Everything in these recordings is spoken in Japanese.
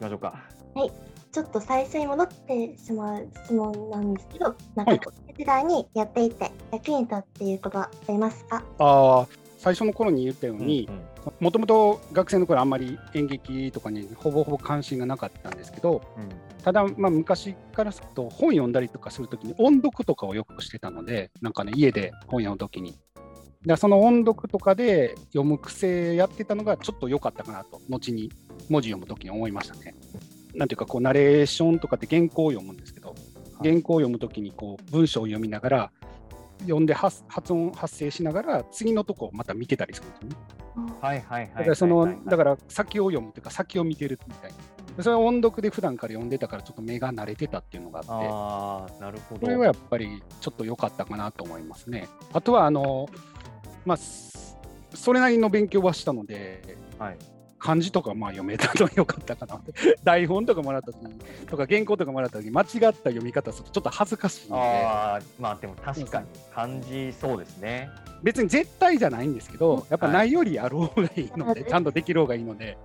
きましょうか。はい。ちょっと最初に戻ってしまう質問なんですけど、なんか学生時代にやっていて役に立っていることはありますか？ああ最初の頃に言ったようにうんうんもともと学生の頃あんまり演劇とかにほぼほぼ関心がなかったんですけどただ、まあ、昔からすると本読んだりとかするときに音読とかをよくしてたのでなんかね家で本読むときに。でその音読とかで読む癖やってたのがちょっと良かったかなと後に文字読むときに思いましたね。なんていうかこうナレーションとかって原稿を読むんですけど原稿を読むときにこう文章を読みながら読んで発発音発声しながら次のとこをまた見てたりするんですよね。はいはいはいだからその、だから先を読むというか先を見てるみたいな。でそれは音読で普段から読んでたからちょっと目が慣れてたっていうのがあって、ああ、なるほど。これはやっぱりちょっと良かったかなと思いますね。あとはあの、まあ、すそれなりの勉強はしたので、はい。漢字とかまあ読めたのが良かったかな。台本とかもらった時にとか原稿とかもらった時に間違った読み方するとちょっと恥ずかしいので、ああ、まあでも確かに漢字そうですね。別に絶対じゃないんですけど、やっぱはいないよりある方がいいので、はいちゃんとできる方がいいので、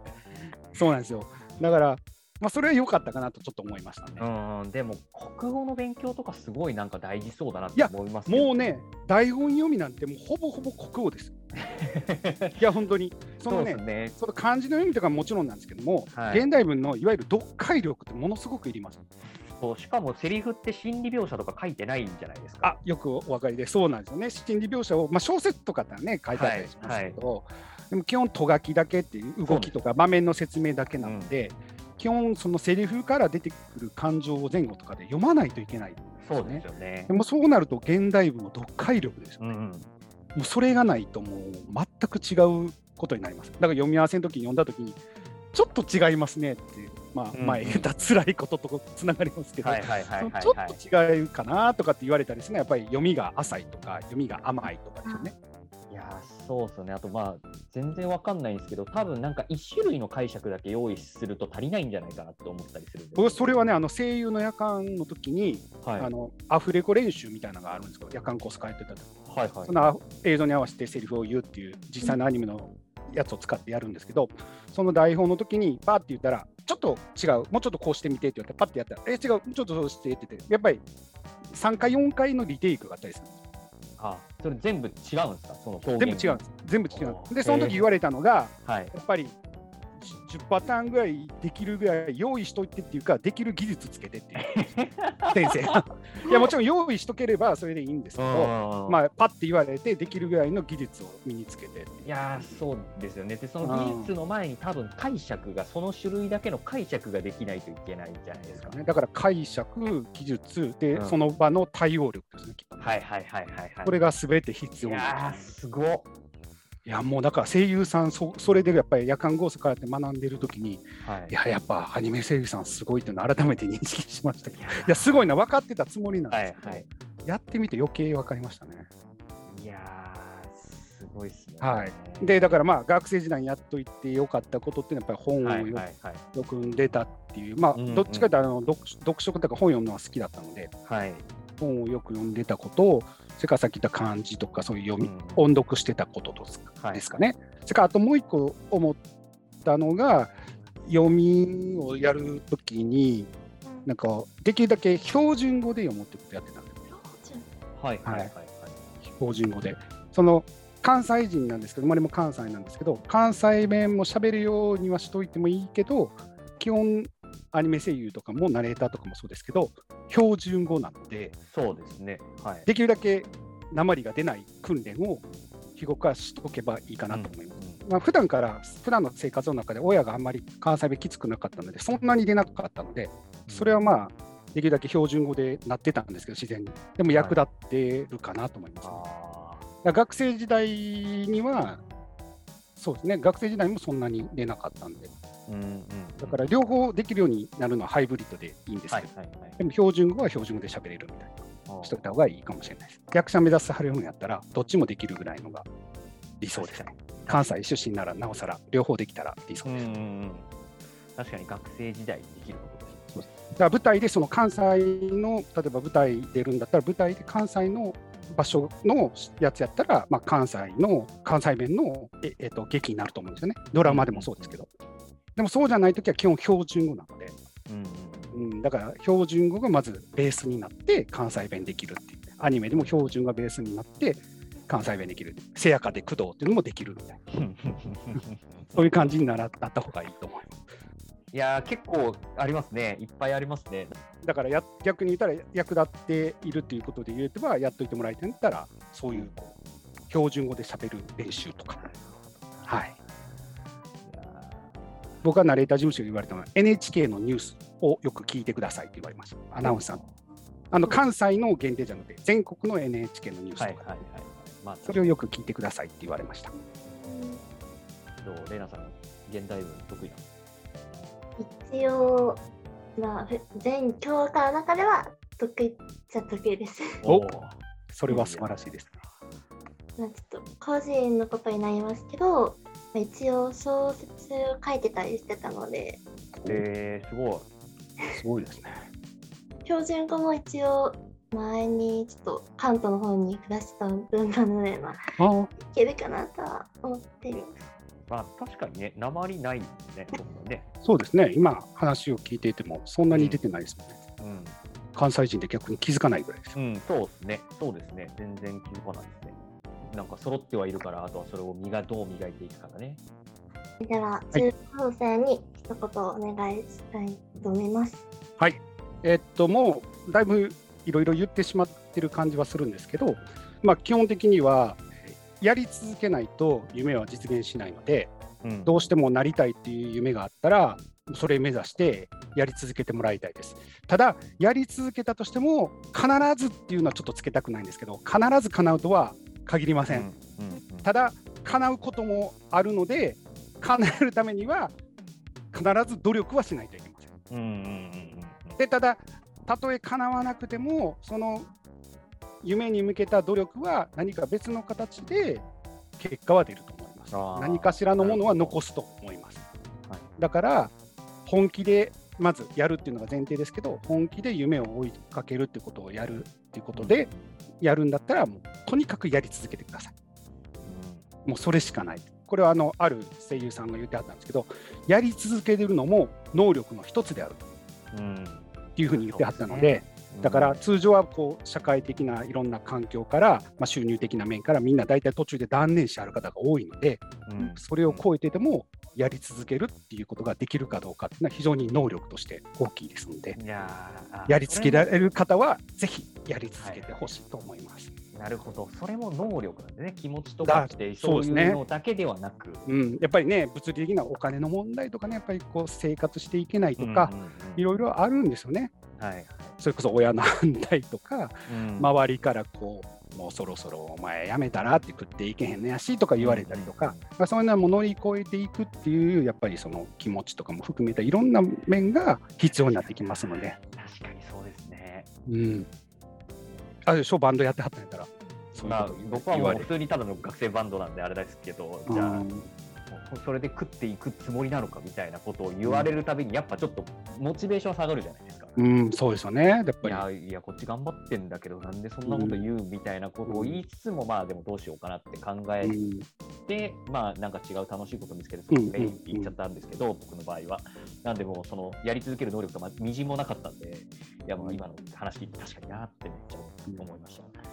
そうなんですよ。だから、まあ、それは良かったかなとちょっと思いましたね。うん、でも国語の勉強とかすごいなんか大事そうだなって思いますけどもうね、台本読みなんてもうほぼほぼ国語です。いや、本当に。そのねね。その漢字の読みとかももちろんなんですけども、はい現代文のいわゆる読解力ってものすごくいります。そうしかもセリフって心理描写とか書いてないんじゃないですか。あよくお分かりで、そうなんですよね。心理描写を、まあ、小説とかってね、書いてあったりしますけど、でも基本、とがきだけっていう動きとか場面の説明だけなので、基本、そのセリフから出てくる感情を前後とかで読まないといけないんですそうです。よねで。もそうなると現代文の読解力ですよね。うんうん。もうそれがないともう全く違うことになります。だから読み合わせの時に読んだ時にちょっと違いますねって、まあ、うんまあ、得た辛いこととつながりますけど、ちょっと違うかなとかって言われたりするのはやっぱり読みが浅いとか読みが甘いとかですよね。いやーそうですよね。あとまあ全然わかんないんですけど、多分なんか一種類の解釈だけ用意すると足りないんじゃないかなって思ったりする僕それはねあの声優の夜間の時に、はい。あのアフレコ練習みたいなのがあるんですけど夜間コース通ってた時。はいはい。その映像に合わせてセリフを言うっていう実際のアニメのやつを使ってやるんですけど、その台本の時にパーって言ったら、ちょっと違う、もうちょっとこうしてみてって言って、パッてやったら、え、違う、ちょっとそうしてって言って、やっぱり3回、4回のリテイクがあったりするんですよ。あそれ全部違うんですか？その全部違うんです。全部違うんです。で、その時言われたのが、はい。やっぱり10パターンぐらいできるぐらい用意しといてっていうか、できる技術つけてっていう、先生が。いや、もちろん用意しとければそれでいいんですけど、まあ、あ、パッて言われて、できるぐらいの技術を身につけていやーそうですよね。で、その技術の前に多分解釈が、その種類だけの解釈ができないといけないじゃないですか。ね。だから解釈、技術で、うんその場の対応力ですね、はいはいはいはいはい。これが全て必い要なんやすごっ。いや、もうだから声優さんそ、それでやっぱり夜間ゴースからって学んでる時に、はいいや、やっぱアニメ声優さんすごいっていうのを改めて認識しましたけど、いや、すごいな、分かってたつもりなんはですけど、いはい。やってみて余計分かりましたね。いやーすごいっすね。はいで、だからまあ、学生時代にやっといてよかったことっていうのは、やっぱり本をよ,、読んでたっていう、まあ、うんうんどっちかというとあの読読書とか本読むのは好きだったので、はい。本をよく読んでたことを、それからさっき言った漢字とか、そういう読み、うん音読してたことですかね。それからあともう一個思ったのが、読みをやるときに、なんかできるだけ標準語で読むってことやってたんですよはいはいはいはい。標準語で。その関西人なんですけど、生まれも関西なんですけど、関西弁も喋るようにはしといてもいいけど、基本、アニメ声優とかもナレーターとかもそうですけど、標準語なので、そうですね。はい。できるだけ鉛が出ない訓練を日頃からしとけばいいかなと思います。うんまあ、普段から、普段の生活の中で親があんまり関西弁きつくなかったので、そんなに出なかったので、それはまあ、できるだけ標準語でなってたんですけど、自然に。でも役立ってるかなと思います、ねだかあら学生時代には、そうですね、学生時代もそんなに出なかったんで、ーうんうん。だから両方できるようになるのはハイブリッドでいいんですはけど、いはいはい。でも標準語は標準語で喋れるみたいな。しといた方がいいかもしれないです。役者目指すハレムやったら、どっちもできるぐらいのが理想ですね。関西出身ならなおさら、両方できたら理想です。うん。確かに学生時代にできることですね。だから舞台でその関西の、例えば舞台出るんだったら、舞台で関西の場所のやつやったら、まあ、関西の、関西弁のえ、えっと劇になると思うんですよね。ドラマでもそうですけど。でもそうじゃないときは基本標準語なので、うんうん、だから標準語がまずベースになって関西弁できるっていう。アニメでも標準がベースになって関西弁できる。せやかで工藤っていうのもできるみたいな。うんそういう感じにならなった方がいいと思います。いやー結構ありますね。いっぱいありますね。だからや逆に言ったら役立っているっていうことで言えばやっといてもらいたいんだったらそういうこう標準語で喋る練習とか。はい。僕はナレーター事務所に言われたのは NHK のニュースをよく聞いてくださいって言われました。アナウンサーの。あの関西の限定じゃなくて全国の NHK のニュースとか、ーはいはいはい。まあ、それをよく聞いてくださいって言われました。どうレイナさん、現代文得意なの？一応、まあ、ふ全教科の中では得意っちゃ得意です。おーそれは素晴らしいです。まあちょっと個人のことになりますけど、まあ一応小説を書いてたりしてたので、えー、すごい。すごいですね。標準語も一応前にちょっと関東の方に暮らしてた文化ので、まあ、ああ、いけるかなとは思っています。まあ確かにね、鉛ないもんね、そんなね。そうですね。今話を聞いていてもそんなに出てないですもんね。うん。関西人で逆に気づかないぐらいです。うん、そうですね。そうですね。全然気づかないですね。なんか揃ってはいるから、あとはそれを磨どう磨いていくかだね。では、中高生に一言お願いしたいと思います。はい。えっと、もうだいぶいろいろ言ってしまってる感じはするんですけど、まあ、基本的にはえーやり続けないと夢は実現しないので、うんどうしてもなりたいっていう夢があったら、それ目指してやり続けてもらいたいです。ただ、やり続けたとしても、必ずっていうのはちょっとつけたくないんですけど、必ず叶うとは限りません。ただ、叶うこともあるので、叶えるためには、必ず努力はしないといけません。でただ、たとえ叶わなくても、その夢に向けた努力は何か別の形で結果は出ると思います。何かしらのものは残すと思います。はいだから、本気でまずやるっていうのが前提ですけど、本気で夢を追いかけるってことをやるっていうことで、やるんだったら、もうとにかくやり続けてください。もうそれしかない。これはあのある声優さんが言ってあったんですけど、やり続けるのも能力の一つであるっていうふうに言ってあったので、だから通常はこう社会的ないろんな環境から、まあ、収入的な面からみんな大体途中で断念しある方が多いので、うんそれを超えてでもやり続けるっていうことができるかどうかっていうのは非常に能力として大きいですので、いやり続けられる方はぜひやり続けてほしいと思います。なるほど、それも能力なんでね、気持ちとだかって、そういそうのだけではなく、うん、やっぱりね、物理的なお金の問題とかね、やっぱりこう生活していけないとか、いろいろあるんですよね。はいはい。それこそ親の 反対とか、うん。周りからこう、もうそろそろお前やめたらって食っていけへんのやしとか言われたりとか、まあ、そういうのも乗り越えていくっていう、やっぱりその気持ちとかも含めたいろんな面が必要になってきますので、確かにそうですね。うん。あれでしょ、バンドやってはったんやったら、まあ僕はもう普通にただの学生バンドなんであれですけど、じゃあ、それで食っていくつもりなのかみたいなことを言われるたびに、やっぱちょっとモチベーション下がるじゃないですか。うん、そうですよね、やっいぱり。やいや、こっち頑張ってんだけど、なんでそんなこと言うみたいなことを言いつつも、まあでもどうしようかなって考えうんて、まあなんか違う楽しいこと見つけて、うんメインって言っちゃったんですけど、僕の場合は。なんでもうそのやり続ける能力がまみじんもなかったんで、いやもう今の話確かになってめっちゃ思いました。